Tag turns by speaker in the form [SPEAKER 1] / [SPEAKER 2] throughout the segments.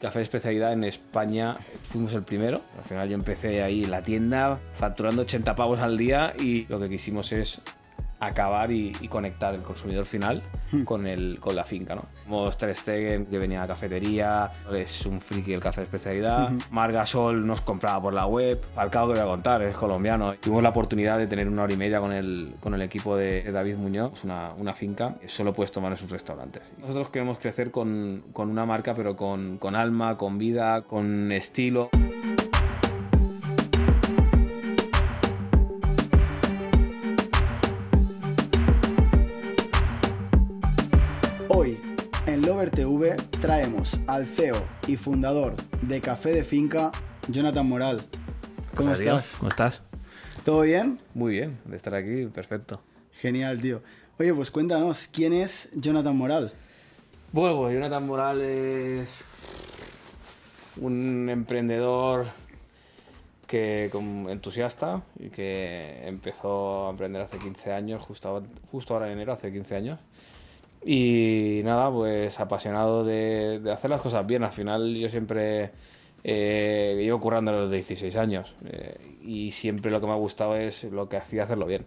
[SPEAKER 1] Café de especialidad en España fuimos el primero. Al final yo empecé ahí en la tienda facturando 80 pavos al día y lo que quisimos es acabar y, y conectar el consumidor final con, el, con la finca. ¿no? Ter Stegen, que venía a la cafetería, es un friki del café de especialidad. Margasol nos compraba por la web. Falcao, que voy a contar, es colombiano. Tuvimos la oportunidad de tener una hora y media con el, con el equipo de David Muñoz, una, una finca solo puedes tomar en sus restaurantes. Nosotros queremos crecer con, con una marca, pero con, con alma, con vida, con estilo.
[SPEAKER 2] Al CEO y fundador de Café de Finca, Jonathan Moral. ¿Cómo
[SPEAKER 1] adiós,
[SPEAKER 2] estás?
[SPEAKER 1] ¿Cómo estás?
[SPEAKER 2] ¿Todo bien?
[SPEAKER 1] Muy bien, de estar aquí, perfecto.
[SPEAKER 2] Genial, tío. Oye, pues cuéntanos, ¿quién es Jonathan Moral?
[SPEAKER 1] Bueno, pues Jonathan Morales, un emprendedor que con- entusiasta y que empezó a emprender hace 15 años, justo, justo ahora en enero, hace 15 años. Y nada, pues apasionado de, hacer las cosas bien. Al final yo siempre eh, llevo currando los 16 años eh, y siempre lo que me ha gustado es lo que hacía hacerlo bien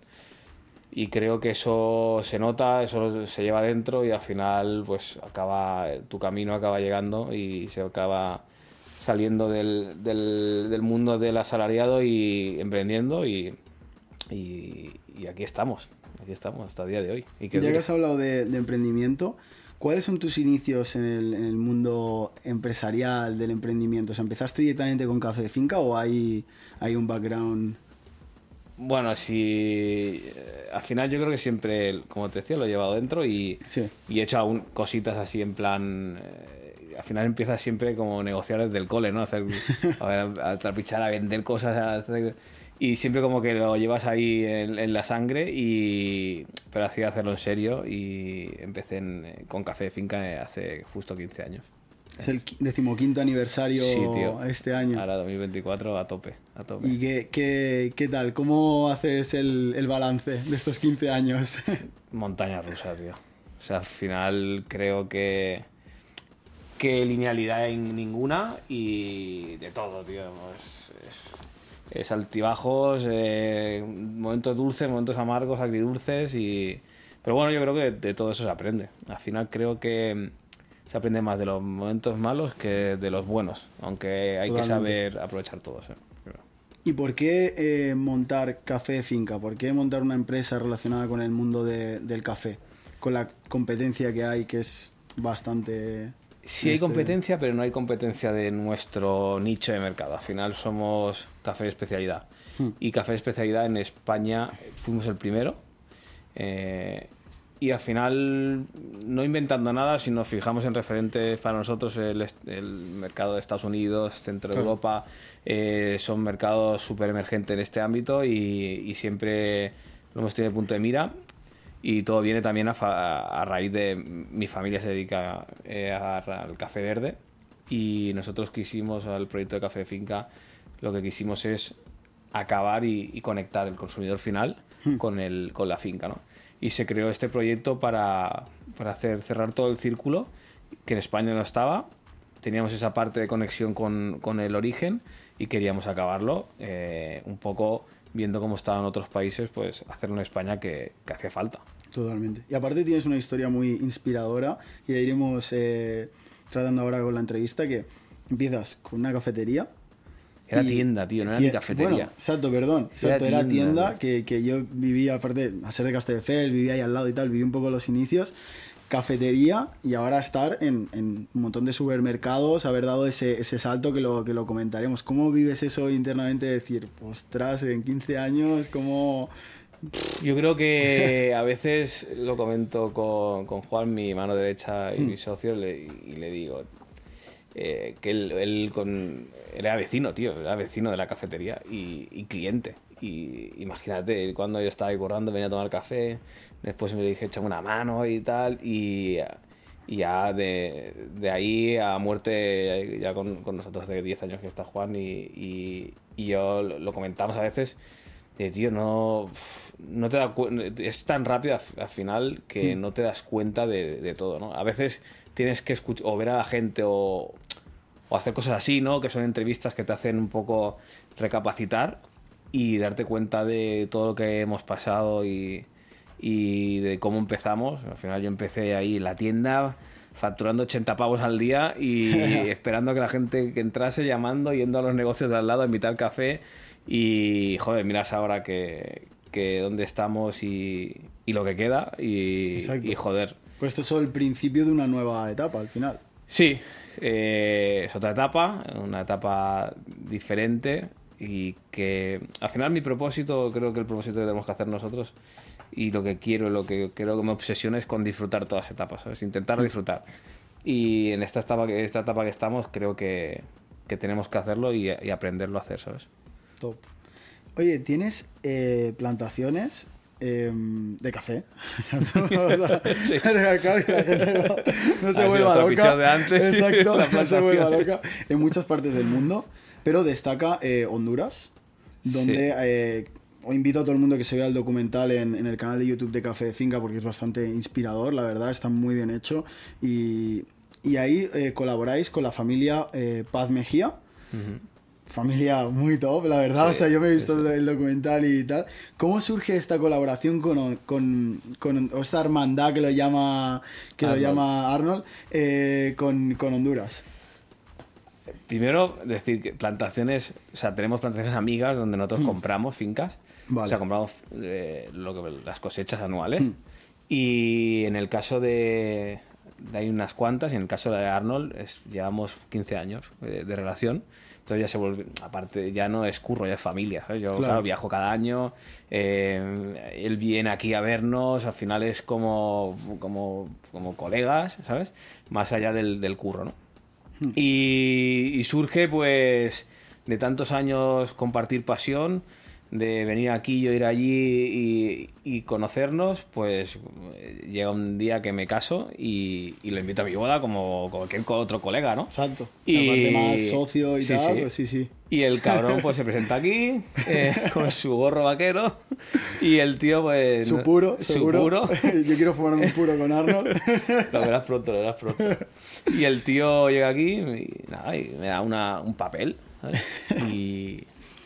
[SPEAKER 1] y creo que eso se nota, eso se lleva dentro y al final pues acaba tu camino acaba llegando y se acaba saliendo del, del, del mundo del asalariado y emprendiendo y aquí estamos, aquí estamos hasta el día de hoy. Y
[SPEAKER 2] Ya que has hablado de, de emprendimiento, ¿cuáles son tus inicios en el, en el mundo empresarial del emprendimiento? O sea, ¿empezaste directamente con Café de Finca o hay, hay un background?
[SPEAKER 1] Bueno, si eh, al final yo creo que siempre, como te decía, lo he llevado dentro y,
[SPEAKER 2] Sí.
[SPEAKER 1] y he hecho aún cositas así en plan. eh, al final empieza siempre como negociar desde el cole, ¿no? Hacer, a, ver, a trapichar, a vender cosas. a hacer- y siempre como que lo llevas ahí en, en la sangre, y, pero hacía hacerlo en serio y empecé en- con Café de Finca hace justo 15 años.
[SPEAKER 2] Es el qui- decimoquinto aniversario
[SPEAKER 1] Sí, tío.
[SPEAKER 2] este año.
[SPEAKER 1] Ahora 2024 a tope, a tope.
[SPEAKER 2] ¿Y qué, qué, qué tal? ¿Cómo haces el, el balance de estos 15 años?
[SPEAKER 1] Montaña rusa, tío. O sea, al final creo que. que linealidad en ninguna y de todo, tío. Es, es- es altibajos, eh, momentos dulces, momentos amargos, agridulces y. Pero bueno, yo creo que de todo eso se aprende. Al final creo que se aprende más de los momentos malos que de los buenos, aunque hay que saber aprovechar todos. eh. Pero-
[SPEAKER 2] ¿Y por qué eh, montar Café de Finca? ¿Por qué montar una empresa relacionada con el mundo de- del café? Con la competencia que hay, que es bastante...
[SPEAKER 1] Sí hay
[SPEAKER 2] este-
[SPEAKER 1] competencia, pero no hay competencia de nuestro nicho de mercado. Al final somos café de especialidad. Y café de especialidad en España fuimos el primero. Eh, y al final, no inventando nada, si nos fijamos en referentes para nosotros, el, el mercado de Estados Unidos, Centro
[SPEAKER 2] Claro.
[SPEAKER 1] Europa, eh, son mercados súper emergentes en este ámbito y, y siempre lo hemos tenido de punto de mira. Y todo viene también a, fa- a raíz de mi familia se dedica eh, al café verde y nosotros quisimos al proyecto de café de finca lo que quisimos es acabar y, y conectar el consumidor final con, el, con la finca. ¿no? Y se creó este proyecto para, para hacer cerrar todo el círculo que en España no estaba. Teníamos esa parte de conexión con, con el origen y queríamos acabarlo eh, un poco viendo cómo estaban otros países, pues hacerlo en España que, que hacía falta.
[SPEAKER 2] Totalmente. Y aparte tienes una historia muy inspiradora y la iremos eh, tratando ahora con la entrevista, que empiezas con una cafetería.
[SPEAKER 1] Era
[SPEAKER 2] y-
[SPEAKER 1] tienda, tío, no era ni cafetería.
[SPEAKER 2] Bueno, exacto, perdón.
[SPEAKER 1] Era
[SPEAKER 2] Exacto, era
[SPEAKER 1] tienda,
[SPEAKER 2] tienda,
[SPEAKER 1] tío.
[SPEAKER 2] que, que yo vivía, aparte, a ser de Castelldefels, vivía ahí al lado y tal, viví un poco los inicios. Cafetería y ahora estar en, en un montón de supermercados, haber dado ese, ese salto que lo, que lo comentaremos. ¿Cómo vives eso internamente? de Decir, ostras, en 15 años, ¿cómo...?
[SPEAKER 1] Yo creo que a veces lo comento con, con Juan, mi mano derecha y mi socio, le- y le digo eh, que él, él con, era vecino, tío, era vecino de la cafetería y, y cliente. Y imagínate, cuando yo estaba ahí currando venía a tomar café, después me dije, échame una mano y tal, y, y ya de, de ahí a muerte, ya con, con nosotros de 10 años que está Juan, y, y, y yo lo, comentamos a veces, de tío, no, no te da es tan rápido al, al final que no te das cuenta de, de todo, ¿no? A veces tienes que escuchar o ver a la gente o, o hacer cosas así, ¿no? Que son entrevistas que te hacen un poco recapacitar y darte cuenta de todo lo que hemos pasado y, y de cómo empezamos. Al final yo empecé ahí en la tienda facturando 80 pavos al día y esperando que la gente que entrase llamando, yendo a los negocios de al lado a invitar café y joder, miras ahora que, que dónde estamos y, y lo que queda y, joder.
[SPEAKER 2] Pues esto es solo el principio de una nueva etapa al final.
[SPEAKER 1] Sí, eh, es otra etapa, una etapa diferente y que al final mi propósito, creo que el propósito que tenemos que hacer nosotros y lo que quiero, lo que creo que me obsesiona es con disfrutar todas las etapas, ¿sabes? Intentar disfrutar. Y en esta etapa, esta etapa que estamos creo que, que tenemos que hacerlo y, y aprenderlo a hacer, ¿sabes?
[SPEAKER 2] Top. Oye, ¿tienes eh, plantaciones eh, de café? No, se vuelva loca.
[SPEAKER 1] pichado de antes.
[SPEAKER 2] Exacto, no se vuelva loca. En muchas partes del mundo. Pero destaca eh, Honduras, donde
[SPEAKER 1] Sí.
[SPEAKER 2] eh, os invito a todo el mundo que se vea el documental en, en el canal de YouTube de Café de Finca porque es bastante inspirador, la verdad, está muy bien hecho. Y, y ahí eh, colaboráis con la familia eh, Paz Mejía familia muy top, la verdad.
[SPEAKER 1] Sí,
[SPEAKER 2] o sea, yo me he visto
[SPEAKER 1] sí, sí.
[SPEAKER 2] el, documental y tal. ¿Cómo surge esta colaboración con, con, con- o esta hermandad que lo llama, que lo
[SPEAKER 1] Arnold.
[SPEAKER 2] llama Arnold eh, con, con Honduras?
[SPEAKER 1] Primero, decir que plantaciones, o sea, tenemos plantaciones amigas donde nosotros compramos fincas.
[SPEAKER 2] Hmm. Vale. Hmm.
[SPEAKER 1] O sea, compramos eh, lo que, las cosechas anuales. Y en el caso de, de hay unas cuantas, y en el caso de Arnold, es, llevamos 15 años eh, de relación. Entonces ya se vuelve, aparte, ya no es curro, ya es familia. ¿sabes? Yo,
[SPEAKER 2] Claro.
[SPEAKER 1] claro, viajo cada año, eh, él viene aquí a vernos, al final es como, como, como colegas, ¿sabes? Más allá del, del curro, ¿no? Y, y surge pues de tantos años compartir pasión, de venir aquí, yo ir allí y, y conocernos, pues eh, llega un día que me caso y, y lo invito a mi boda como cualquier otro colega, ¿no?
[SPEAKER 2] Exacto.
[SPEAKER 1] Y-
[SPEAKER 2] Aparte más socio y
[SPEAKER 1] sí,
[SPEAKER 2] tal,
[SPEAKER 1] sí.
[SPEAKER 2] pues sí, sí.
[SPEAKER 1] Y el cabrón pues se presenta aquí eh, con su gorro vaquero y el tío pues...
[SPEAKER 2] Su puro,
[SPEAKER 1] su
[SPEAKER 2] seguro.
[SPEAKER 1] puro.
[SPEAKER 2] Yo quiero fumarme un puro con Arnold.
[SPEAKER 1] Lo verás pronto, lo verás pronto. Y el tío llega aquí y, nada, y me da una, un papel. ¿sabes? Y,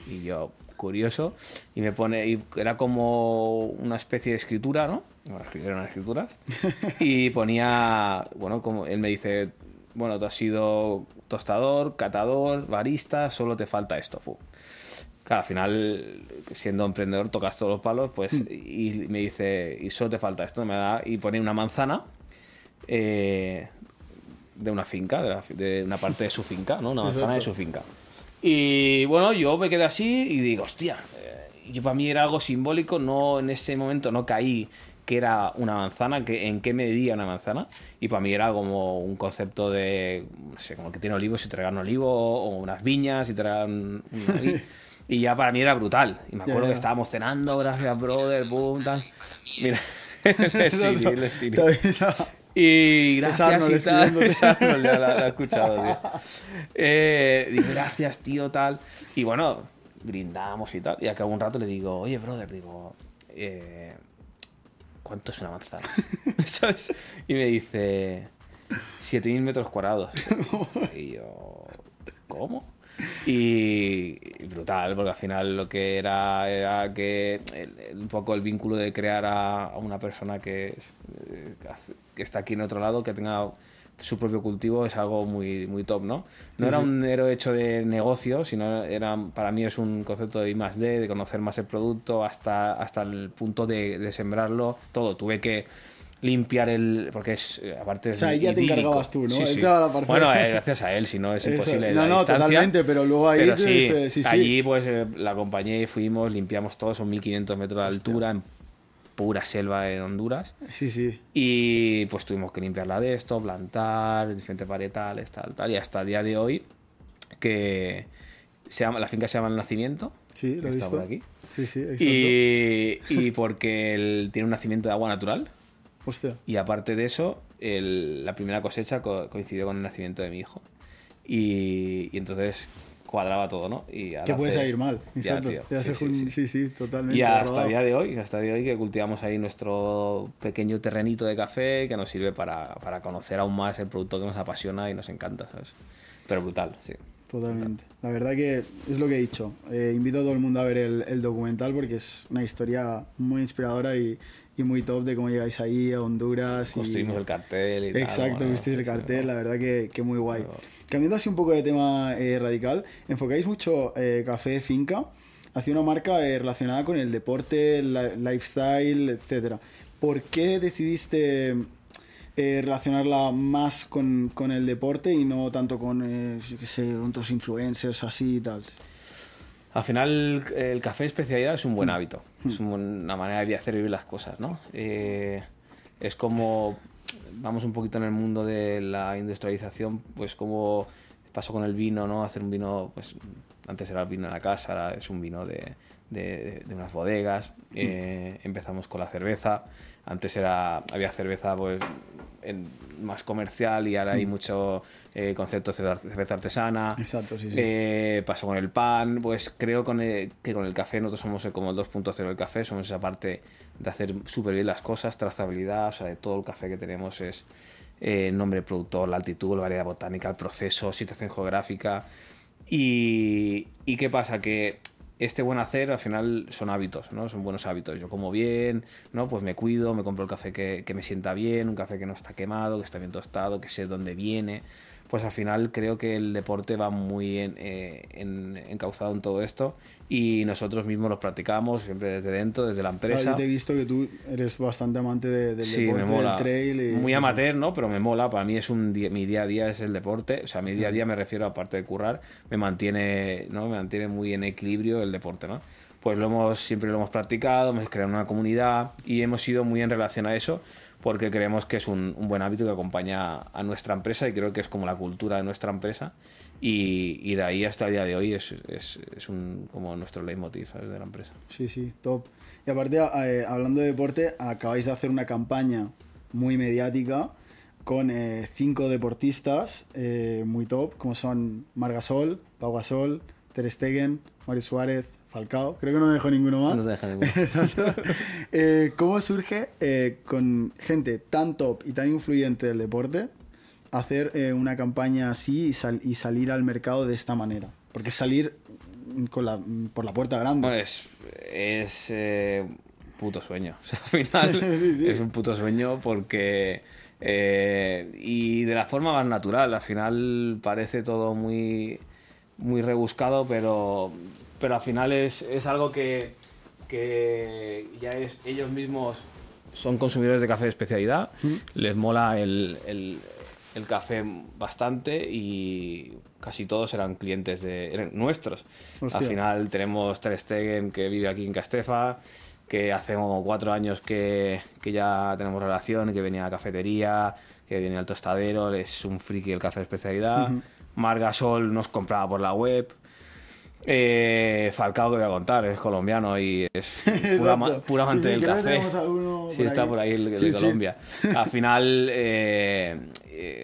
[SPEAKER 1] y yo, curioso, y me pone. Y era como una especie de escritura, ¿no? Bueno, eran escrituras. Y ponía. Bueno, como él me dice. Bueno, tú has sido tostador, catador, barista, solo te falta esto. fu. Claro, al final, siendo emprendedor, tocas todos los palos, pues, y me dice, y solo te falta esto, me da, y pone una manzana, eh, de una finca, de, la- de una parte de su finca, ¿no? Una manzana de su finca. Y bueno, yo me quedé así y digo, hostia, eh, yo para mí era algo simbólico, no en ese momento no caí que era una manzana, que, en qué medía una manzana, y para mí era como un concepto de, no sé, como que tiene olivos y te regalan olivo, o unas viñas y te regalan Y ya para mí era brutal. Y me acuerdo
[SPEAKER 2] Ya, ya.
[SPEAKER 1] que estábamos cenando, gracias, brother, boom, tal. Mira, el el. Y gracias
[SPEAKER 2] Arnold
[SPEAKER 1] y tal.
[SPEAKER 2] escribiéndote.
[SPEAKER 1] Es Arnold, ya la, la he escuchado, tío. Eh, digo, gracias, tío, tal. Y bueno, brindamos y tal. Y acabo un rato le digo, oye, brother, digo, eh, ¿cuánto es una manzana? ¿Sabes? Y me dice, 7.000 metros cuadrados. Y yo, ¿cómo? Y, brutal, porque al final lo que era era que el- un poco el vínculo de crear a, a una persona que, eh, que está aquí en otro lado, que tenga su propio cultivo, es algo muy, muy top, ¿no? No era un héroe hecho de negocio, sino era, para mí es un concepto de I más D, de conocer más el producto hasta, hasta el punto de, de sembrarlo, todo. Tuve que limpiar el porque es eh, aparte
[SPEAKER 2] O sea, ahí ya te
[SPEAKER 1] idílico.
[SPEAKER 2] encargabas tú, ¿no?
[SPEAKER 1] Sí, sí.
[SPEAKER 2] la
[SPEAKER 1] bueno eh, gracias a él si no es
[SPEAKER 2] Eso.
[SPEAKER 1] imposible
[SPEAKER 2] No,
[SPEAKER 1] la
[SPEAKER 2] no,
[SPEAKER 1] distancia.
[SPEAKER 2] totalmente, pero luego ahí
[SPEAKER 1] Pero
[SPEAKER 2] te-
[SPEAKER 1] sí, allí pues eh, la acompañé y fuimos limpiamos todo son 1500 metros de altura en pura selva en Honduras
[SPEAKER 2] Sí, sí.
[SPEAKER 1] y pues tuvimos que limpiarla de esto plantar diferentes varietales tal tal y hasta el día de hoy que se llama la finca se llama el nacimiento
[SPEAKER 2] Sí, lo he
[SPEAKER 1] está
[SPEAKER 2] visto.
[SPEAKER 1] por aquí
[SPEAKER 2] Sí, sí, exacto.
[SPEAKER 1] y, y porque él tiene un nacimiento de agua natural
[SPEAKER 2] Hostia.
[SPEAKER 1] y aparte de eso, el- la primera cosecha co- coincidió con el nacimiento de mi hijo. Y, y entonces cuadraba todo, ¿no? Y
[SPEAKER 2] Que puede salir mal.
[SPEAKER 1] Ya,
[SPEAKER 2] Exacto.
[SPEAKER 1] tío.
[SPEAKER 2] Ya
[SPEAKER 1] Sí,
[SPEAKER 2] se
[SPEAKER 1] sí,
[SPEAKER 2] jun-
[SPEAKER 1] sí.
[SPEAKER 2] sí, sí, totalmente.
[SPEAKER 1] Y hasta
[SPEAKER 2] rodado.
[SPEAKER 1] el día de hoy, hasta día de hoy que cultivamos ahí nuestro pequeño terrenito de café que nos sirve para, para conocer aún más el producto que nos apasiona y nos encanta, ¿sabes? Pero brutal, sí.
[SPEAKER 2] Totalmente. La verdad que es lo que he dicho. Eh, invito a todo el mundo a ver el, el, documental porque es una historia muy inspiradora y, y, muy top de cómo llegáis ahí a Honduras.
[SPEAKER 1] Construimos
[SPEAKER 2] y...
[SPEAKER 1] el cartel y
[SPEAKER 2] Exacto,
[SPEAKER 1] tal.
[SPEAKER 2] visteis el cartel, la verdad que, que muy guay. Pero... Cambiando así un poco de tema eh, radical, enfocáis mucho eh, café finca hacia una marca eh, relacionada con el deporte, la, lifestyle, etcétera. ¿Por qué decidiste eh, relacionarla más con, con, el deporte y no tanto con, eh, yo qué sé, otros influencers así y tal?
[SPEAKER 1] Al final, el café especialidad es un buen hábito, mm. es una manera de hacer vivir las cosas, ¿no? Eh, es como, vamos un poquito en el mundo de la industrialización, pues como pasó con el vino, ¿no? Hacer un vino, pues antes era el vino en la casa, ahora es un vino de, de, de unas bodegas. Eh, empezamos con la cerveza. Antes era había cerveza pues en, más comercial y ahora hay mucho eh, concepto de cerveza artesana.
[SPEAKER 2] Exacto, sí, sí.
[SPEAKER 1] Eh, pasó con el pan. Pues creo con el, que con el café nosotros somos como el 2.0 del café. Somos esa parte de hacer súper bien las cosas, trazabilidad. O sea, de todo el café que tenemos es eh, nombre del productor, la altitud, la variedad botánica, el proceso, situación geográfica. Y, y qué pasa? Que este buen hacer al final son hábitos, ¿no? Son buenos hábitos. Yo como bien, ¿no? Pues me cuido, me compro el café que, que, me sienta bien, un café que no está quemado, que está bien tostado, que sé dónde viene. Pues al final creo que el deporte va muy en, eh, en, encauzado en todo esto y nosotros mismos lo practicamos siempre desde dentro, desde la empresa.
[SPEAKER 2] Claro, yo te he visto que tú eres bastante amante de, del
[SPEAKER 1] sí,
[SPEAKER 2] deporte, del trail. Y,
[SPEAKER 1] muy amateur, ¿no? Pero me mola. Para mí es un día, mi día a día es el deporte. O sea, mi día a día me refiero, aparte de currar, me mantiene, ¿no? Me mantiene muy en equilibrio el deporte, ¿no? Pues lo hemos, siempre lo hemos practicado, hemos creado una comunidad y hemos ido muy en relación a eso porque creemos que es un, buen hábito que acompaña a nuestra empresa y creo que es como la cultura de nuestra empresa y, y de ahí hasta el día de hoy es, es, es un, como nuestro leitmotiv ¿sabes? de la empresa.
[SPEAKER 2] Sí, sí, top. Y aparte, eh, hablando de deporte, acabáis de hacer una campaña muy mediática con eh, cinco deportistas eh, muy top, como son Margasol, Pau Gasol, Ter Stegen, Mario Suárez, Falcao, creo que no me dejo ninguno más.
[SPEAKER 1] No deja ninguno.
[SPEAKER 2] Exacto. eh, ¿Cómo surge eh, con gente tan top y tan influyente del deporte hacer eh, una campaña así y, sal y, salir al mercado de esta manera? Porque salir con la, por la puerta grande.
[SPEAKER 1] Pues es eh, puto sueño. O sea, al final
[SPEAKER 2] Sí, sí.
[SPEAKER 1] es un puto sueño porque... y de la forma más natural. Al final parece todo muy, muy rebuscado, pero pero al final es, es algo que, que, ya es ellos mismos son consumidores de café de especialidad,
[SPEAKER 2] Mm.
[SPEAKER 1] les mola el, el, el, café bastante y casi todos eran clientes de eran nuestros.
[SPEAKER 2] Hostia.
[SPEAKER 1] Al final tenemos Ter Stegen que vive aquí en Castefa, que hace como cuatro años que, que ya tenemos relación, que venía a la cafetería, que venía al tostadero, es un friki del café de especialidad.
[SPEAKER 2] Ujú.
[SPEAKER 1] Margasol nos compraba por la web. Eh, Falcao, que voy a contar, es colombiano y es pura, amante del café. Sí, está
[SPEAKER 2] ahí.
[SPEAKER 1] por ahí el, el
[SPEAKER 2] Sí,
[SPEAKER 1] de
[SPEAKER 2] sí.
[SPEAKER 1] Colombia. Al final eh,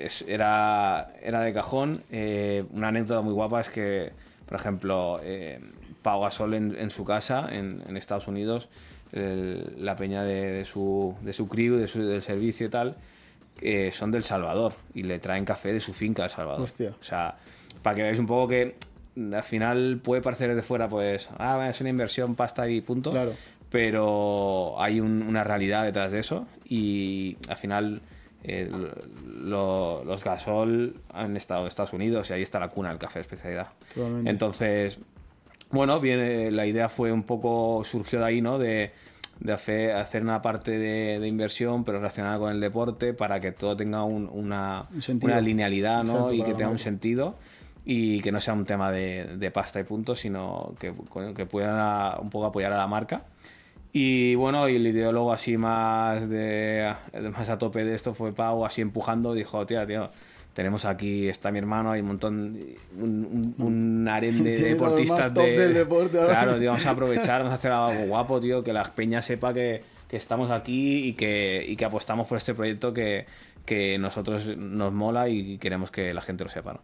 [SPEAKER 1] es- era, era de cajón. Eh, una anécdota muy guapa es que, por ejemplo, Pau Gasol en, en su casa, en, en Estados Unidos, el- la peña de, de su, de su crew, de su, del servicio y tal, son del Salvador y le traen café de su finca de Salvador.
[SPEAKER 2] Hostia.
[SPEAKER 1] O sea, para que veáis un poco que al final puede parecer desde fuera, pues, ah, es una inversión, pasta y punto.
[SPEAKER 2] Claro.
[SPEAKER 1] Pero hay un- una realidad detrás de eso y al final eh, lo- los gasol han estado en Estados Unidos y ahí está la cuna del café de especialidad.
[SPEAKER 2] Totalmente.
[SPEAKER 1] Entonces, bueno, viene, la idea fue un poco, surgió de ahí, ¿no? De, de hacer, hacer una parte de, de inversión, pero relacionada con el deporte, para que todo tenga un- una,
[SPEAKER 2] Un
[SPEAKER 1] una linealidad, ¿no?
[SPEAKER 2] Exacto,
[SPEAKER 1] y que tenga un sentido y que no sea un tema de, de pasta y punto, sino que, que pueda un poco apoyar a la marca. Y bueno, y el ideólogo así más de más a tope de esto fue Pau, así empujando, dijo, tío, tío, tenemos aquí, está mi hermano, hay un montón, un, un, un harén de deportistas de...
[SPEAKER 2] del deporte.
[SPEAKER 1] Claro, tío, vamos a aprovechar, vamos a hacer algo guapo, tío, que la peña sepa que, que estamos aquí y que, y que apostamos por este proyecto que, que nosotros nos mola y queremos que la gente lo sepa, ¿no?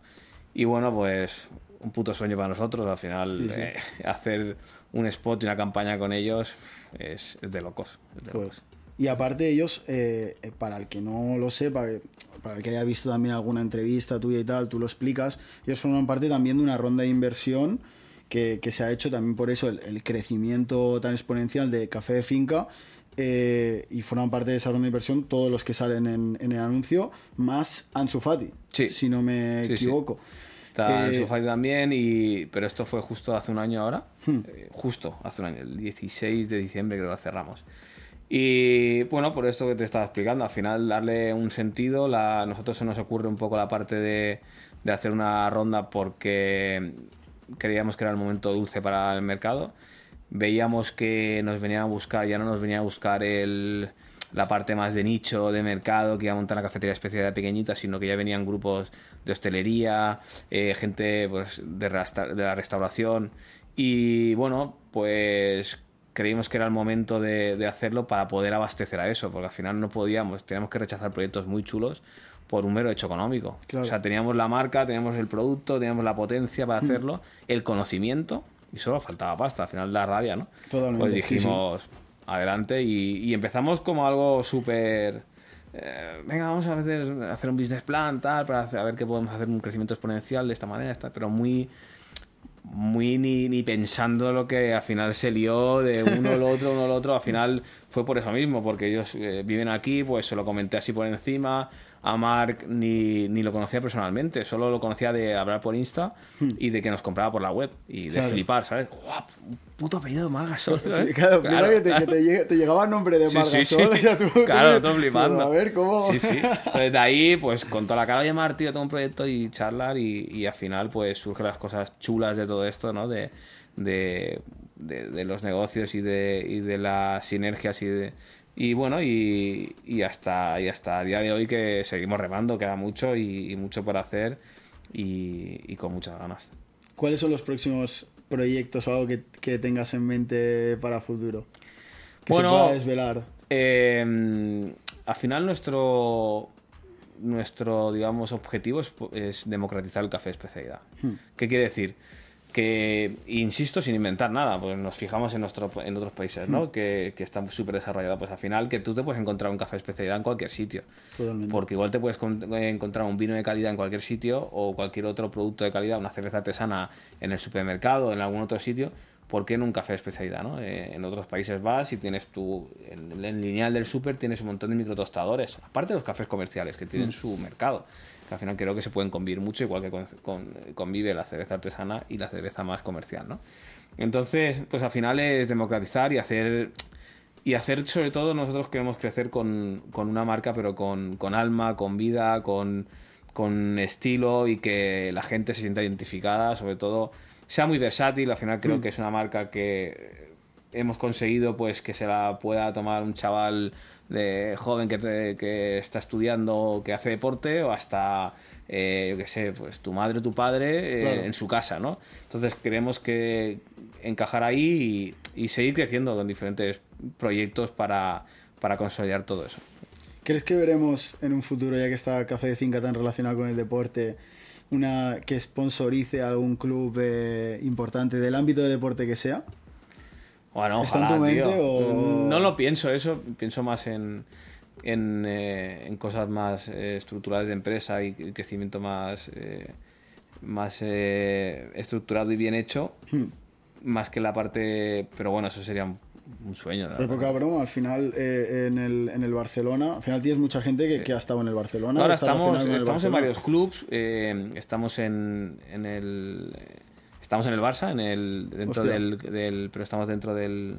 [SPEAKER 1] Y bueno, pues un puto sueño para nosotros, al final
[SPEAKER 2] Sí, sí.
[SPEAKER 1] eh, hacer un spot y una campaña con ellos es, es de locos. es de locos.
[SPEAKER 2] Y aparte ellos, eh, eh, para el que no lo sepa, para el que haya visto también alguna entrevista tuya y tal, tú lo explicas, ellos forman parte también de una ronda de inversión que, que se ha hecho también por eso el, el crecimiento tan exponencial de Café de Finca. Eh, y forman parte de esa ronda de inversión todos los que salen en, en el anuncio, más Ansu Fati,
[SPEAKER 1] Sí.
[SPEAKER 2] si no me
[SPEAKER 1] Sí, sí.
[SPEAKER 2] equivoco.
[SPEAKER 1] Está
[SPEAKER 2] Eh,
[SPEAKER 1] fight también, y, pero esto fue justo hace un año ahora.
[SPEAKER 2] Hmm.
[SPEAKER 1] Eh, justo hace un año, el 16 de diciembre creo que cerramos. Y bueno, por esto que te estaba explicando, al final darle un sentido, la, a nosotros se nos ocurre un poco la parte de, de hacer una ronda porque creíamos que era el momento dulce para el mercado. Veíamos que nos venían a buscar, ya no nos venía a buscar el, la parte más de nicho, de mercado, que iba a montar una cafetería especial pequeñita, sino que ya venían grupos de hostelería, eh, gente pues, de, resta- de la restauración. Y bueno, pues creímos que era el momento de, de hacerlo para poder abastecer a eso, porque al final no podíamos, teníamos que rechazar proyectos muy chulos por un mero hecho económico.
[SPEAKER 2] Claro.
[SPEAKER 1] O sea, teníamos la marca, teníamos el producto, teníamos la potencia para hacerlo, el conocimiento, y solo faltaba pasta, al final da rabia, ¿no?
[SPEAKER 2] Totalmente,
[SPEAKER 1] Pues
[SPEAKER 2] sí,
[SPEAKER 1] dijimos, adelante, y, y empezamos como algo súper... eh, venga, vamos a hacer, hacer un business plan, tal, para hacer- a ver qué podemos hacer un crecimiento exponencial de esta manera, esta- pero muy muy ni, ni pensando lo que al final se lió de uno al otro, uno al otro. Al final fue por eso mismo, porque ellos eh, viven aquí, pues se lo comenté así por encima. A Mark ni, ni lo conocía personalmente, solo lo conocía de hablar por Insta y de que nos compraba por la web y de
[SPEAKER 2] Claro.
[SPEAKER 1] flipar, ¿sabes? ¡Guau! Puto apellido de Margasol. ¿sabes?
[SPEAKER 2] Claro, mira que te, que te llega- te llegaba el nombre de
[SPEAKER 1] Sí, sí, sí.
[SPEAKER 2] Margasol. o sea, tú- tú-
[SPEAKER 1] claro, flipando.
[SPEAKER 2] A ver, ¿cómo?
[SPEAKER 1] Sí, sí. Entonces de ahí, pues con toda la cara, oye, Mar, tío, tengo un proyecto y charlar y, y al final, pues surgen las cosas chulas de todo esto, ¿no? De, de, de- de los negocios y de, y de las sinergias y de... Y bueno, y, y hasta, y hasta el día de hoy que seguimos remando, queda mucho y, y mucho por hacer y, y con muchas ganas.
[SPEAKER 2] ¿Cuáles son los próximos proyectos o algo que, que tengas en mente para futuro? Que
[SPEAKER 1] Bueno,
[SPEAKER 2] se pueda desvelar.
[SPEAKER 1] Eh, al final nuestro nuestro digamos objetivo es, es democratizar el café de especialidad. ¿Qué quiere decir? Que, insisto, sin inventar nada, pues nos fijamos en, nuestro, en otros países, ¿no? Que, que están súper desarrollados. Pues al final que tú te puedes encontrar un café de especialidad en cualquier sitio.
[SPEAKER 2] Totalmente.
[SPEAKER 1] Porque igual te puedes con- encontrar un vino de calidad en cualquier sitio o cualquier otro producto de calidad, una cerveza artesana en el supermercado, en algún otro sitio. ¿Por qué en un café de especialidad? ¿no? Eh, en otros países vas y tienes tu. En el lineal del súper tienes un montón de microtostadores. Aparte de los cafés comerciales que tienen su mercado. Que al final creo que se pueden convivir mucho, igual que con- con- convive la cerveza artesana y la cerveza más comercial. ¿no? Entonces, pues al final es democratizar y hacer y hacer sobre todo nosotros queremos crecer con, con una marca pero con, con alma, con vida, con, con estilo y que la gente se sienta identificada, sobre todo sea muy versátil, al final creo que es una marca que hemos conseguido pues que se la pueda tomar un chaval de joven que, te- que está estudiando, que hace deporte o hasta eh, yo qué sé, pues tu madre o tu padre eh,
[SPEAKER 2] Claro.
[SPEAKER 1] en su casa, ¿no? Entonces queremos que encajar ahí y, y seguir creciendo con diferentes proyectos para, para consolidar todo eso.
[SPEAKER 2] ¿Crees que veremos en un futuro, ya que está Café de Finca tan relacionado con el deporte, una que sponsorice a algún club eh, importante del ámbito de deporte que sea?
[SPEAKER 1] Bueno,
[SPEAKER 2] ¿Está en
[SPEAKER 1] ojalá,
[SPEAKER 2] tu mente
[SPEAKER 1] tío.
[SPEAKER 2] o-
[SPEAKER 1] No lo pienso eso, pienso más en, en, eh, en cosas más eh, estructurales de empresa y crecimiento más, eh, más eh, estructurado y bien hecho,
[SPEAKER 2] Hmm.
[SPEAKER 1] más que la parte... Pero bueno, eso sería un, un sueño.
[SPEAKER 2] Pero poca broma, al final en, el, en el Barcelona, al final tienes mucha gente que, que ha estado en el Barcelona.
[SPEAKER 1] Ahora estamos,
[SPEAKER 2] el
[SPEAKER 1] estamos en varios clubs, estamos en, en el estamos en el Barça, en el dentro del, del- pero estamos dentro del,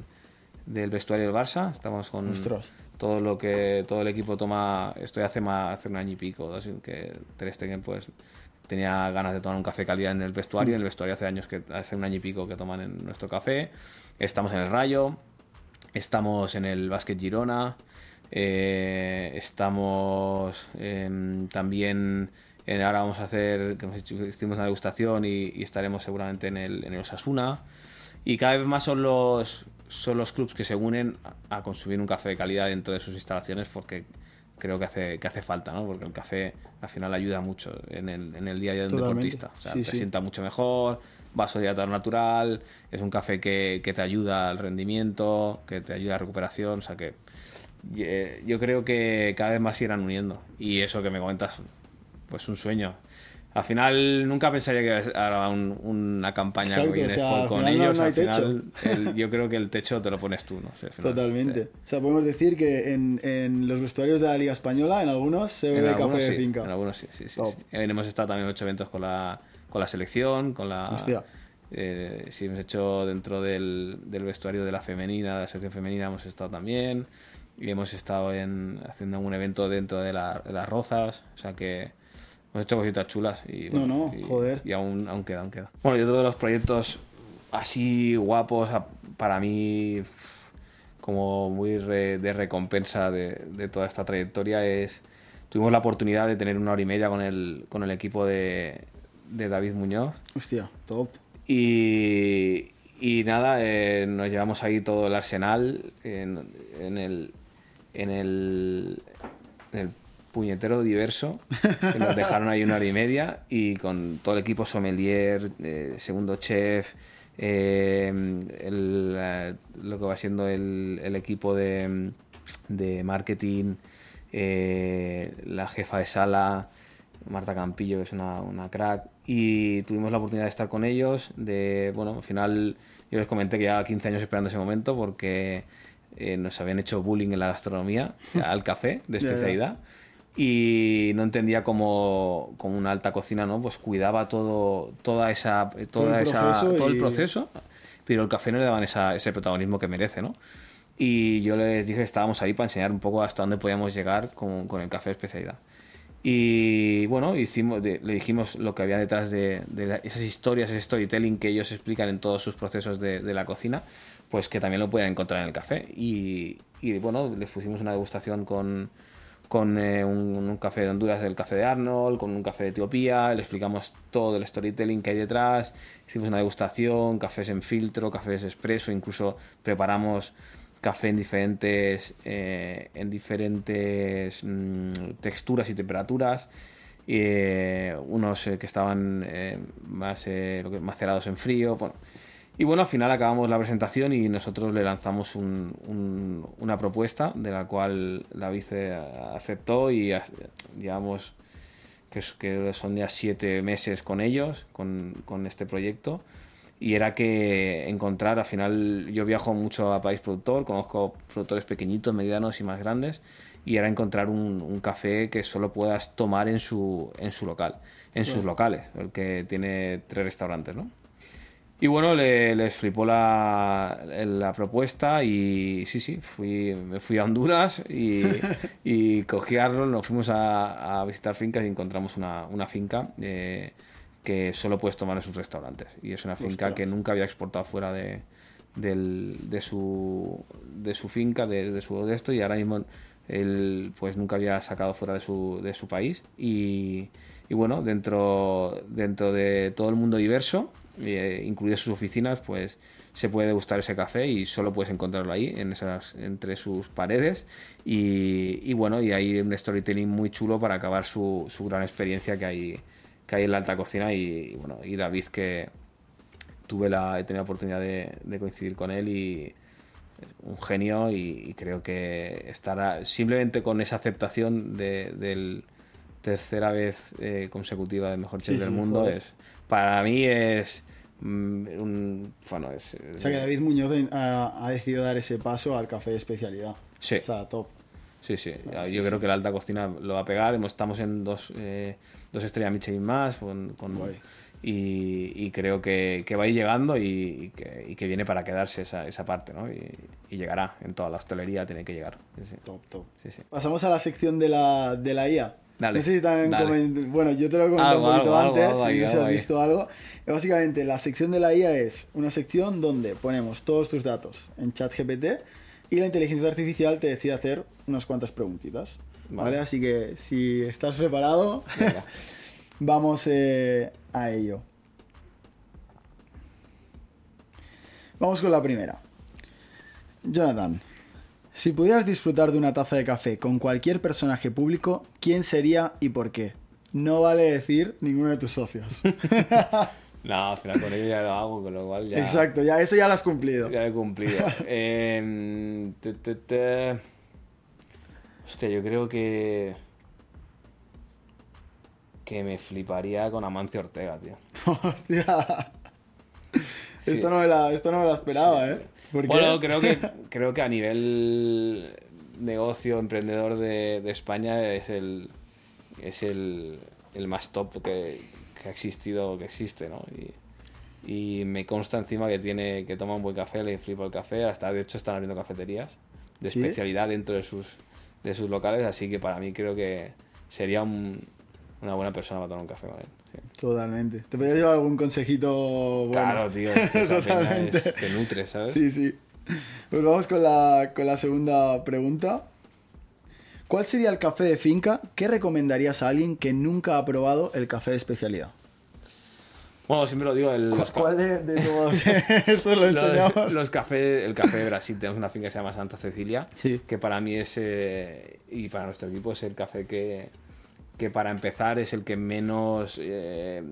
[SPEAKER 1] del vestuario del Barça, estamos con
[SPEAKER 2] Ostras.
[SPEAKER 1] todo lo que todo el equipo toma, estoy hace más hace un año y pico, así que Ter Stegen pues tenía ganas de tomar un café calidad en el vestuario, en el vestuario hace años que hace un año y pico que toman en nuestro café. Estamos en el Rayo, Estamos en el Básquet Girona. eh, estamos em, también. Ahora vamos a hacer. que Hicimos una degustación y, y estaremos seguramente en el, en el Osasuna. Y cada vez más son los, son los clubs que se unen a, a consumir un café de calidad dentro de sus instalaciones porque creo que hace, que hace falta, ¿no? Porque el café al final ayuda mucho en el, en el día a día de un
[SPEAKER 2] Totalmente.
[SPEAKER 1] deportista. O sea,
[SPEAKER 2] Sí,
[SPEAKER 1] te
[SPEAKER 2] sí.
[SPEAKER 1] sienta mucho mejor, vaso hidratado natural, es un café que, que te ayuda al rendimiento, que te ayuda a la recuperación, o sea que eh, yo creo que cada vez más se irán uniendo. Y eso que me comentas, pues un sueño. Al final nunca pensaría que hará un- una campaña
[SPEAKER 2] Exacto, o sea,
[SPEAKER 1] con
[SPEAKER 2] no-
[SPEAKER 1] ellos.
[SPEAKER 2] no hay
[SPEAKER 1] al final, el- yo creo que el techo te lo pones tú, ¿no? Final,
[SPEAKER 2] Totalmente.
[SPEAKER 1] sí.
[SPEAKER 2] O sea, podemos decir que en, en los vestuarios de la Liga Española, en algunos, se bebe café de finca.
[SPEAKER 1] En algunos sí, sí, sí, sí. Eh, Hemos estado también en ocho eventos con la, con la selección, con la...
[SPEAKER 2] Hostia.
[SPEAKER 1] eh, sí, hemos hecho dentro del, del vestuario de la femenina, de la selección femenina, hemos estado también. Y hemos estado en, haciendo un evento dentro de, la- de las rozas. O sea que hemos hecho cositas chulas. Y,
[SPEAKER 2] No,
[SPEAKER 1] bueno,
[SPEAKER 2] no,
[SPEAKER 1] y-
[SPEAKER 2] joder.
[SPEAKER 1] Y aún, aún queda, aún queda. Bueno, y otro de los proyectos así guapos, para mí, como muy re- de recompensa de, de toda esta trayectoria, es. Tuvimos la oportunidad de tener una hora y media con el, con el equipo de, de David Muñoz.
[SPEAKER 2] Hostia, top.
[SPEAKER 1] Y, y nada, eh, nos llevamos ahí todo el arsenal en, en el, en, el, en el puñetero diverso, que nos dejaron ahí una hora y media y con todo el equipo sommelier, eh, segundo chef, eh, el, eh, lo que va siendo el, el equipo de, de marketing, eh, la jefa de sala, Marta Campillo, que es una, una crack, y tuvimos la oportunidad de estar con ellos. De, bueno, al final yo les comenté que llevaba 15 años esperando ese momento porque nos habían hecho bullying en la gastronomía, al café de especialidad. Y no entendía cómo, cómo una alta cocina, ¿no? Pues cuidaba todo, toda esa, toda
[SPEAKER 2] el
[SPEAKER 1] esa,
[SPEAKER 2] proceso
[SPEAKER 1] todo el proceso, pero el café no le daban esa- ese protagonismo que merece, ¿no? Y yo les dije que estábamos ahí para enseñar un poco hasta dónde podíamos llegar con, con el café de especialidad. Y bueno, hicimos, de- le dijimos lo que había detrás de, de la- esas historias, ese storytelling que ellos explican en todos sus procesos de, de la cocina, pues que también lo pueden encontrar en el café. Y, y, bueno, les pusimos una degustación con, con eh, un, café de Honduras, del café de Arnold, con un café de Etiopía, le explicamos todo el storytelling que hay detrás, hicimos una degustación, cafés en filtro, cafés expreso, incluso preparamos café en diferentes eh, en diferentes mm, texturas y temperaturas eh, unos eh, que estaban eh, más eh, macerados en frío bueno. Y bueno al final acabamos la presentación y nosotros le lanzamos un- un- una propuesta de la cual la vice aceptó y llevamos que, es- que son ya siete meses con ellos con, con este proyecto y era que encontrar, al final yo viajo mucho a país productor, conozco productores pequeñitos, medianos y más grandes, y era encontrar un, un café que solo puedas tomar en su, en su local, en sus locales, el que tiene tres restaurantes, ¿no? Y bueno, le- les flipó la, la propuesta y sí, sí, fui, me fui a Honduras y, y cogí a Arnold, nos fuimos a, a visitar fincas y encontramos una, una finca eh, que solo puedes tomar en sus restaurantes. Y es una finca que nunca había exportado fuera de, del- de, su, de su finca, de, de su de esto, y ahora mismo él pues nunca había sacado fuera de su, de su país. Y, y bueno, dentro, dentro de todo el mundo diverso, eh, incluidas sus oficinas, pues se puede degustar ese café y solo puedes encontrarlo ahí, en esas, entre sus paredes. Y, y bueno, y hay un storytelling muy chulo para acabar su, su gran experiencia que hay, que hay en la alta cocina. Y, y bueno, y David, que tuve la, he tenido la oportunidad de, de coincidir con él y un genio y, y creo que estará simplemente con esa aceptación de, del tercera vez eh, consecutiva de mejor chef
[SPEAKER 2] Sí,
[SPEAKER 1] del
[SPEAKER 2] sí,
[SPEAKER 1] mundo es para mí es mm, un bueno es
[SPEAKER 2] O sea que David Muñoz ha, ha decidido dar ese paso al café de especialidad.
[SPEAKER 1] Sí.
[SPEAKER 2] O sea, top.
[SPEAKER 1] Sí, sí.
[SPEAKER 2] Ah,
[SPEAKER 1] Yo
[SPEAKER 2] sí,
[SPEAKER 1] creo
[SPEAKER 2] sí.
[SPEAKER 1] que la alta cocina lo va a pegar. Estamos en dos, eh, dos estrellas Michelin más. Con, y, y creo que, que va a ir llegando y, y que, y que viene para quedarse esa, esa parte, ¿no? Y, llegará. En toda la hostelería tiene que llegar. Sí, sí.
[SPEAKER 2] Top, top.
[SPEAKER 1] Sí, sí.
[SPEAKER 2] Pasamos a la sección de la, de la IA.
[SPEAKER 1] Dale,
[SPEAKER 2] no sé si también
[SPEAKER 1] dale.
[SPEAKER 2] coment- Bueno, yo te lo he comentado un poquito
[SPEAKER 1] algo,
[SPEAKER 2] antes,
[SPEAKER 1] algo
[SPEAKER 2] si
[SPEAKER 1] algo
[SPEAKER 2] has visto algo. Y básicamente, la sección de la IA es una sección donde ponemos todos tus datos en ChatGPT y la inteligencia artificial te decide hacer unas cuantas preguntitas. ¿Vale?
[SPEAKER 1] Vale.
[SPEAKER 2] Así que si estás preparado, vamos eh, a ello. Vamos con la primera. Jonathan, si pudieras disfrutar de una taza de café con cualquier personaje público, ¿quién sería y por qué? No vale decir ninguno de tus socios.
[SPEAKER 1] No, al final con ello ya lo hago, con lo cual ya.
[SPEAKER 2] Exacto, ya eso ya lo has cumplido.
[SPEAKER 1] Ya lo he cumplido. Em, te, te, te. Hostia, yo creo que. Que me fliparía con Amancio Ortega, tío.
[SPEAKER 2] Hostia.
[SPEAKER 1] Sí.
[SPEAKER 2] Esto, no me la, esto no me la esperaba, ¿eh? ¿Por qué?
[SPEAKER 1] Bueno, creo que, creo que a nivel negocio, emprendedor de, de España es el, es el, el más top que, que ha existido, que existe, ¿no? Y, y me consta encima que tiene que toma un buen café, le flipa el café, hasta de hecho están abriendo cafeterías de
[SPEAKER 2] ¿Sí?
[SPEAKER 1] especialidad dentro de sus, de sus locales, así que para mí creo que sería un- una buena persona para tomar un café con él. sí.
[SPEAKER 2] Totalmente. ¿Te podría llevar algún consejito bueno?
[SPEAKER 1] Claro, tío, es que esa peña
[SPEAKER 2] Totalmente.
[SPEAKER 1] es- te nutre, ¿sabes?
[SPEAKER 2] Sí, sí. Pues vamos con la, con la segunda pregunta. ¿Cuál sería el café de finca que recomendarías a alguien que nunca ha probado el café de especialidad?
[SPEAKER 1] Bueno, siempre lo digo, el, los,
[SPEAKER 2] ¿Cuál de, de todos estos lo
[SPEAKER 1] los,
[SPEAKER 2] enseñamos?
[SPEAKER 1] los café, el café de Brasil, tenemos una finca que se llama Santa Cecilia,
[SPEAKER 2] Sí.
[SPEAKER 1] que para mí es, eh, y para nuestro equipo es el café que, que para empezar es el que menos, eh,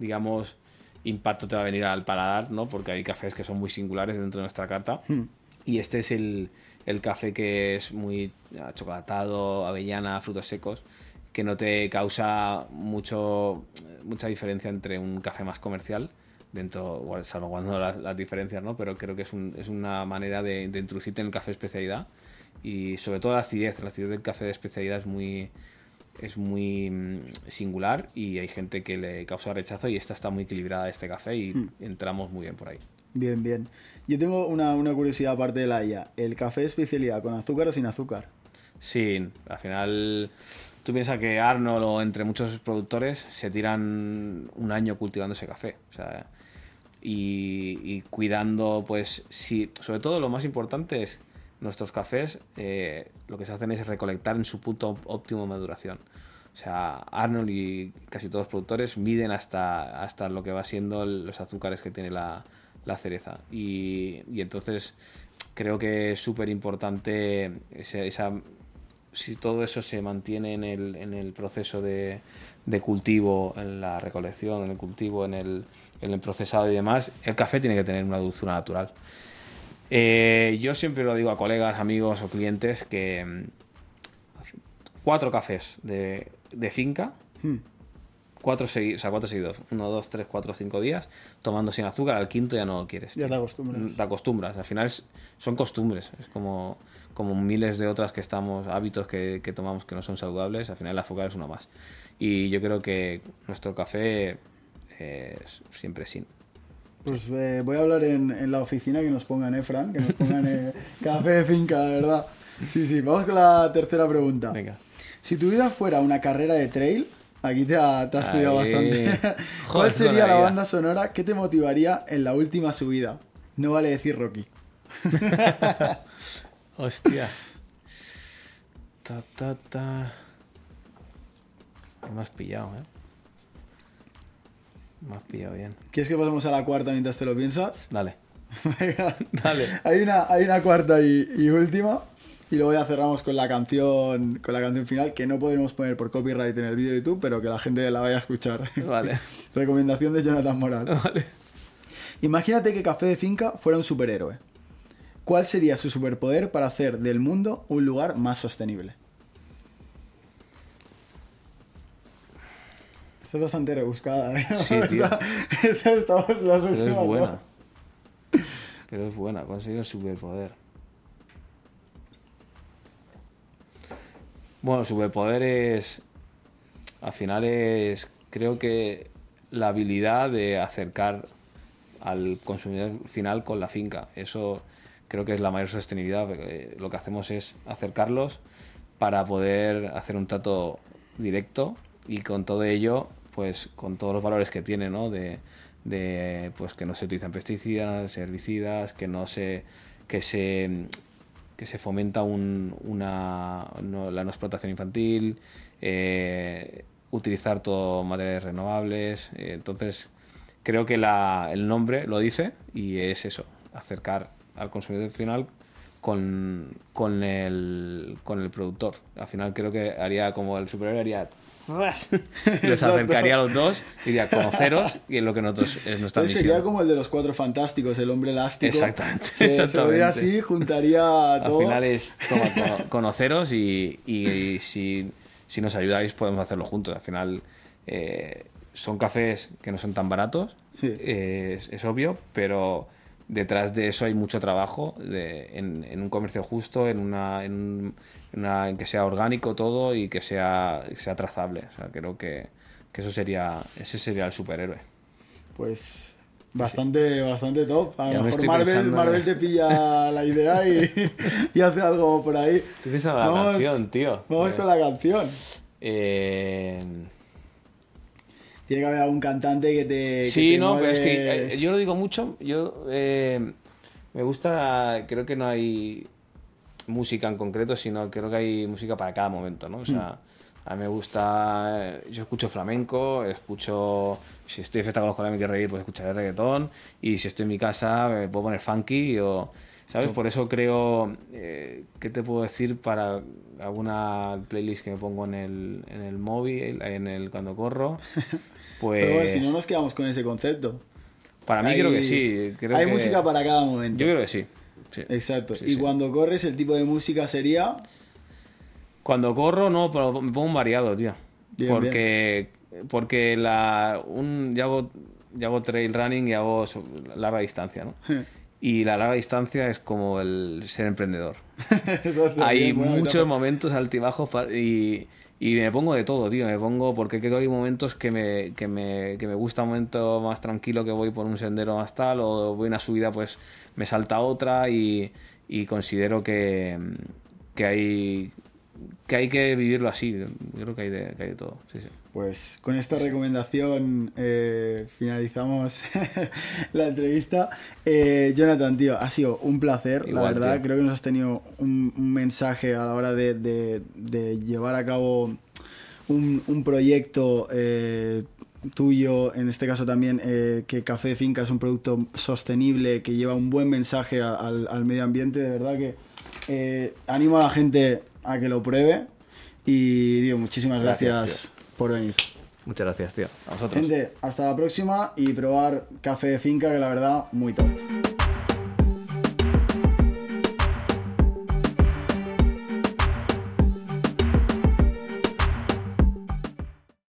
[SPEAKER 1] digamos, impacto te va a venir al paladar, ¿no? Porque hay cafés que son muy singulares dentro de nuestra carta.
[SPEAKER 2] Hmm.
[SPEAKER 1] Y este es el, el café que es muy chocolatado, avellana, frutos secos, que no te causa mucho, mucha diferencia entre un café más comercial, dentro, salvaguardando las, las diferencias, ¿no? Pero creo que es, un- es una manera de, de introducirte en el café de especialidad y sobre todo la acidez, la acidez del café de especialidad es muy es muy mm, singular y hay gente que le causa rechazo y esta está muy equilibrada este café y entramos muy bien por ahí.
[SPEAKER 2] Bien, bien. Yo tengo una, una curiosidad aparte de la IA. ¿El café especialidad con azúcar o sin azúcar?
[SPEAKER 1] Sí, al final tú piensas que Arnold o entre muchos productores se tiran un año cultivando ese café. O sea, y, y cuidando, pues, sí, sobre todo lo más importante es nuestros cafés, eh, lo que se hacen es recolectar en su punto óptimo de maduración. O sea, Arnold y casi todos los productores miden hasta, hasta lo que va siendo los azúcares que tiene la, la cereza. Y, y entonces creo que es súper importante si todo eso se mantiene en el, en el proceso de, de cultivo, en la recolección, en el cultivo, en el, en el procesado y demás, el café tiene que tener una dulzura natural. Eh, yo siempre lo digo a colegas, amigos o clientes que mm, cuatro cafés de, de finca,
[SPEAKER 2] Hmm.
[SPEAKER 1] cuatro, segui- o sea, cuatro seguidos, uno, dos, tres, cuatro, cinco días, tomando sin azúcar, al quinto ya no lo quieres.
[SPEAKER 2] Ya
[SPEAKER 1] tío.
[SPEAKER 2] te acostumbras.
[SPEAKER 1] Te acostumbras, al final es- son costumbres, es como, como miles de otras que estamos, hábitos que, que tomamos que no son saludables, al final el azúcar es uno más. Y yo creo que nuestro café es siempre sin.
[SPEAKER 2] Pues eh, voy a hablar en, en la oficina que nos pongan, ¿eh, Fran? Que nos pongan eh, café de finca, la verdad. Sí, sí. Vamos con la tercera pregunta.
[SPEAKER 1] Venga.
[SPEAKER 2] Si tu vida fuera una carrera de trail, aquí te, ha- te has estudiado bastante. ¿Cuál sería
[SPEAKER 1] la
[SPEAKER 2] la banda sonora que te motivaría en la última subida? No vale decir Rocky.
[SPEAKER 1] Hostia. Ta, ta, ta. Me has pillado, ¿eh? Me has pillado bien.
[SPEAKER 2] ¿Quieres que pasemos a la cuarta mientras te lo piensas?
[SPEAKER 1] Dale.
[SPEAKER 2] Venga.
[SPEAKER 1] Dale.
[SPEAKER 2] Hay una, hay una cuarta y, y última. Y luego ya cerramos con la canción con la canción final, que no podremos poner por copyright en el vídeo de YouTube, pero que la gente la vaya a escuchar.
[SPEAKER 1] Vale.
[SPEAKER 2] Recomendación de Jonathan Moral.
[SPEAKER 1] Vale.
[SPEAKER 2] Imagínate que Café de Finca fuera un superhéroe. ¿Cuál sería su superpoder para hacer del mundo un lugar más sostenible? Esta es bastante rebuscada, ¿eh?
[SPEAKER 1] Sí, tío.
[SPEAKER 2] Esta, esta las
[SPEAKER 1] Pero es buena.
[SPEAKER 2] dos.
[SPEAKER 1] Pero es buena. Conseguir el superpoder. Bueno, superpoder es. Al final es. Creo que la habilidad de acercar al consumidor final con la finca. Eso creo que es la mayor sostenibilidad. porque Lo que hacemos es acercarlos para poder hacer un trato directo y con todo ello, pues con todos los valores que tiene, ¿no? De, de, pues que no se utilizan pesticidas, herbicidas, que no se que se que se fomenta un- una la no explotación infantil, eh, utilizar todo materiales renovables. eh, entonces, creo que la- el nombre lo dice y es eso, acercar al consumidor final con, con, el, con el productor. Al final creo que haría como el superhéroe haría. Los acercaría a los dos y diría conoceros y es lo que nosotros es nuestra
[SPEAKER 2] Entonces
[SPEAKER 1] misión.
[SPEAKER 2] sería como el de los cuatro fantásticos, el hombre elástico.
[SPEAKER 1] Exactamente,
[SPEAKER 2] Se, se
[SPEAKER 1] exactamente.
[SPEAKER 2] podría así, juntaría
[SPEAKER 1] Al
[SPEAKER 2] todo.
[SPEAKER 1] final es toma, cono- conoceros y, y si, si nos ayudáis podemos hacerlo juntos. Al final eh, son cafés que no son tan baratos,
[SPEAKER 2] Sí.
[SPEAKER 1] eh, es, es obvio, pero detrás de eso hay mucho trabajo de- en, en un comercio justo, en una, en, un- en una- en que sea orgánico todo y que sea, que sea trazable. O sea, creo que, que eso sería, ese sería el superhéroe.
[SPEAKER 2] Pues bastante, bastante top. A lo
[SPEAKER 1] me
[SPEAKER 2] mejor Marvel te pilla la idea y, y hace algo por ahí.
[SPEAKER 1] Estoy pensando en la canción, tío.
[SPEAKER 2] Vamos
[SPEAKER 1] Eh,
[SPEAKER 2] con la canción.
[SPEAKER 1] eh,
[SPEAKER 2] Tiene que haber algún cantante que te. que
[SPEAKER 1] Sí,
[SPEAKER 2] te
[SPEAKER 1] no, pero es
[SPEAKER 2] mueve-
[SPEAKER 1] que eh, yo lo digo mucho. Yo eh, me gusta, creo que no hay música en concreto, sino creo que hay música para cada momento, ¿no? O sea, a mí me gusta, eh, yo escucho flamenco, escucho, si estoy de fiesta con los colegas me quiero reír, pues escucharé reggaetón, y si estoy en mi casa me puedo poner funky o... ¿Sabes? Por eso creo, eh, ¿qué te puedo decir para alguna playlist que me pongo en el, en el móvil, en el cuando corro? Pues
[SPEAKER 2] Pero bueno, si no nos quedamos con ese concepto.
[SPEAKER 1] para mí
[SPEAKER 2] Hay-
[SPEAKER 1] creo que sí. creo
[SPEAKER 2] hay
[SPEAKER 1] que-
[SPEAKER 2] música para cada momento.
[SPEAKER 1] Yo creo que sí. sí.
[SPEAKER 2] Exacto.
[SPEAKER 1] Sí,
[SPEAKER 2] y
[SPEAKER 1] sí.
[SPEAKER 2] cuando corres, el tipo de música sería.
[SPEAKER 1] Cuando corro, no, pero me pongo un variado, tío.
[SPEAKER 2] Bien,
[SPEAKER 1] porque porque la, un, yo, hago, yo hago trail running y hago larga distancia, ¿no? Y la larga distancia es como el ser emprendedor. Hay muchos momentos altibajos y, y me pongo de todo, tío. Me pongo porque creo que hay momentos que me, que, me, que me gusta un momento más tranquilo que voy por un sendero más tal o voy a una subida pues me salta otra y, y considero que, que hay que hay que vivirlo así. Yo creo que hay de, que hay de todo. Sí, sí.
[SPEAKER 2] Pues con esta recomendación eh, finalizamos la entrevista. Eh, Jonathan, tío, ha sido un placer, la verdad.
[SPEAKER 1] tío.
[SPEAKER 2] Creo que nos has tenido un, un mensaje a la hora de, de- de llevar a cabo un, un proyecto eh, tuyo, en este caso también, eh, que Café de Finca es un producto sostenible que lleva un buen mensaje a- al, al medio ambiente. De verdad que animo a la gente a que lo pruebe. Y digo, muchísimas
[SPEAKER 1] Gracias,
[SPEAKER 2] gracias por venir.
[SPEAKER 1] Muchas gracias, tío. A vosotros.
[SPEAKER 2] Gente, hasta la próxima y probar café de finca, que la verdad, muy top.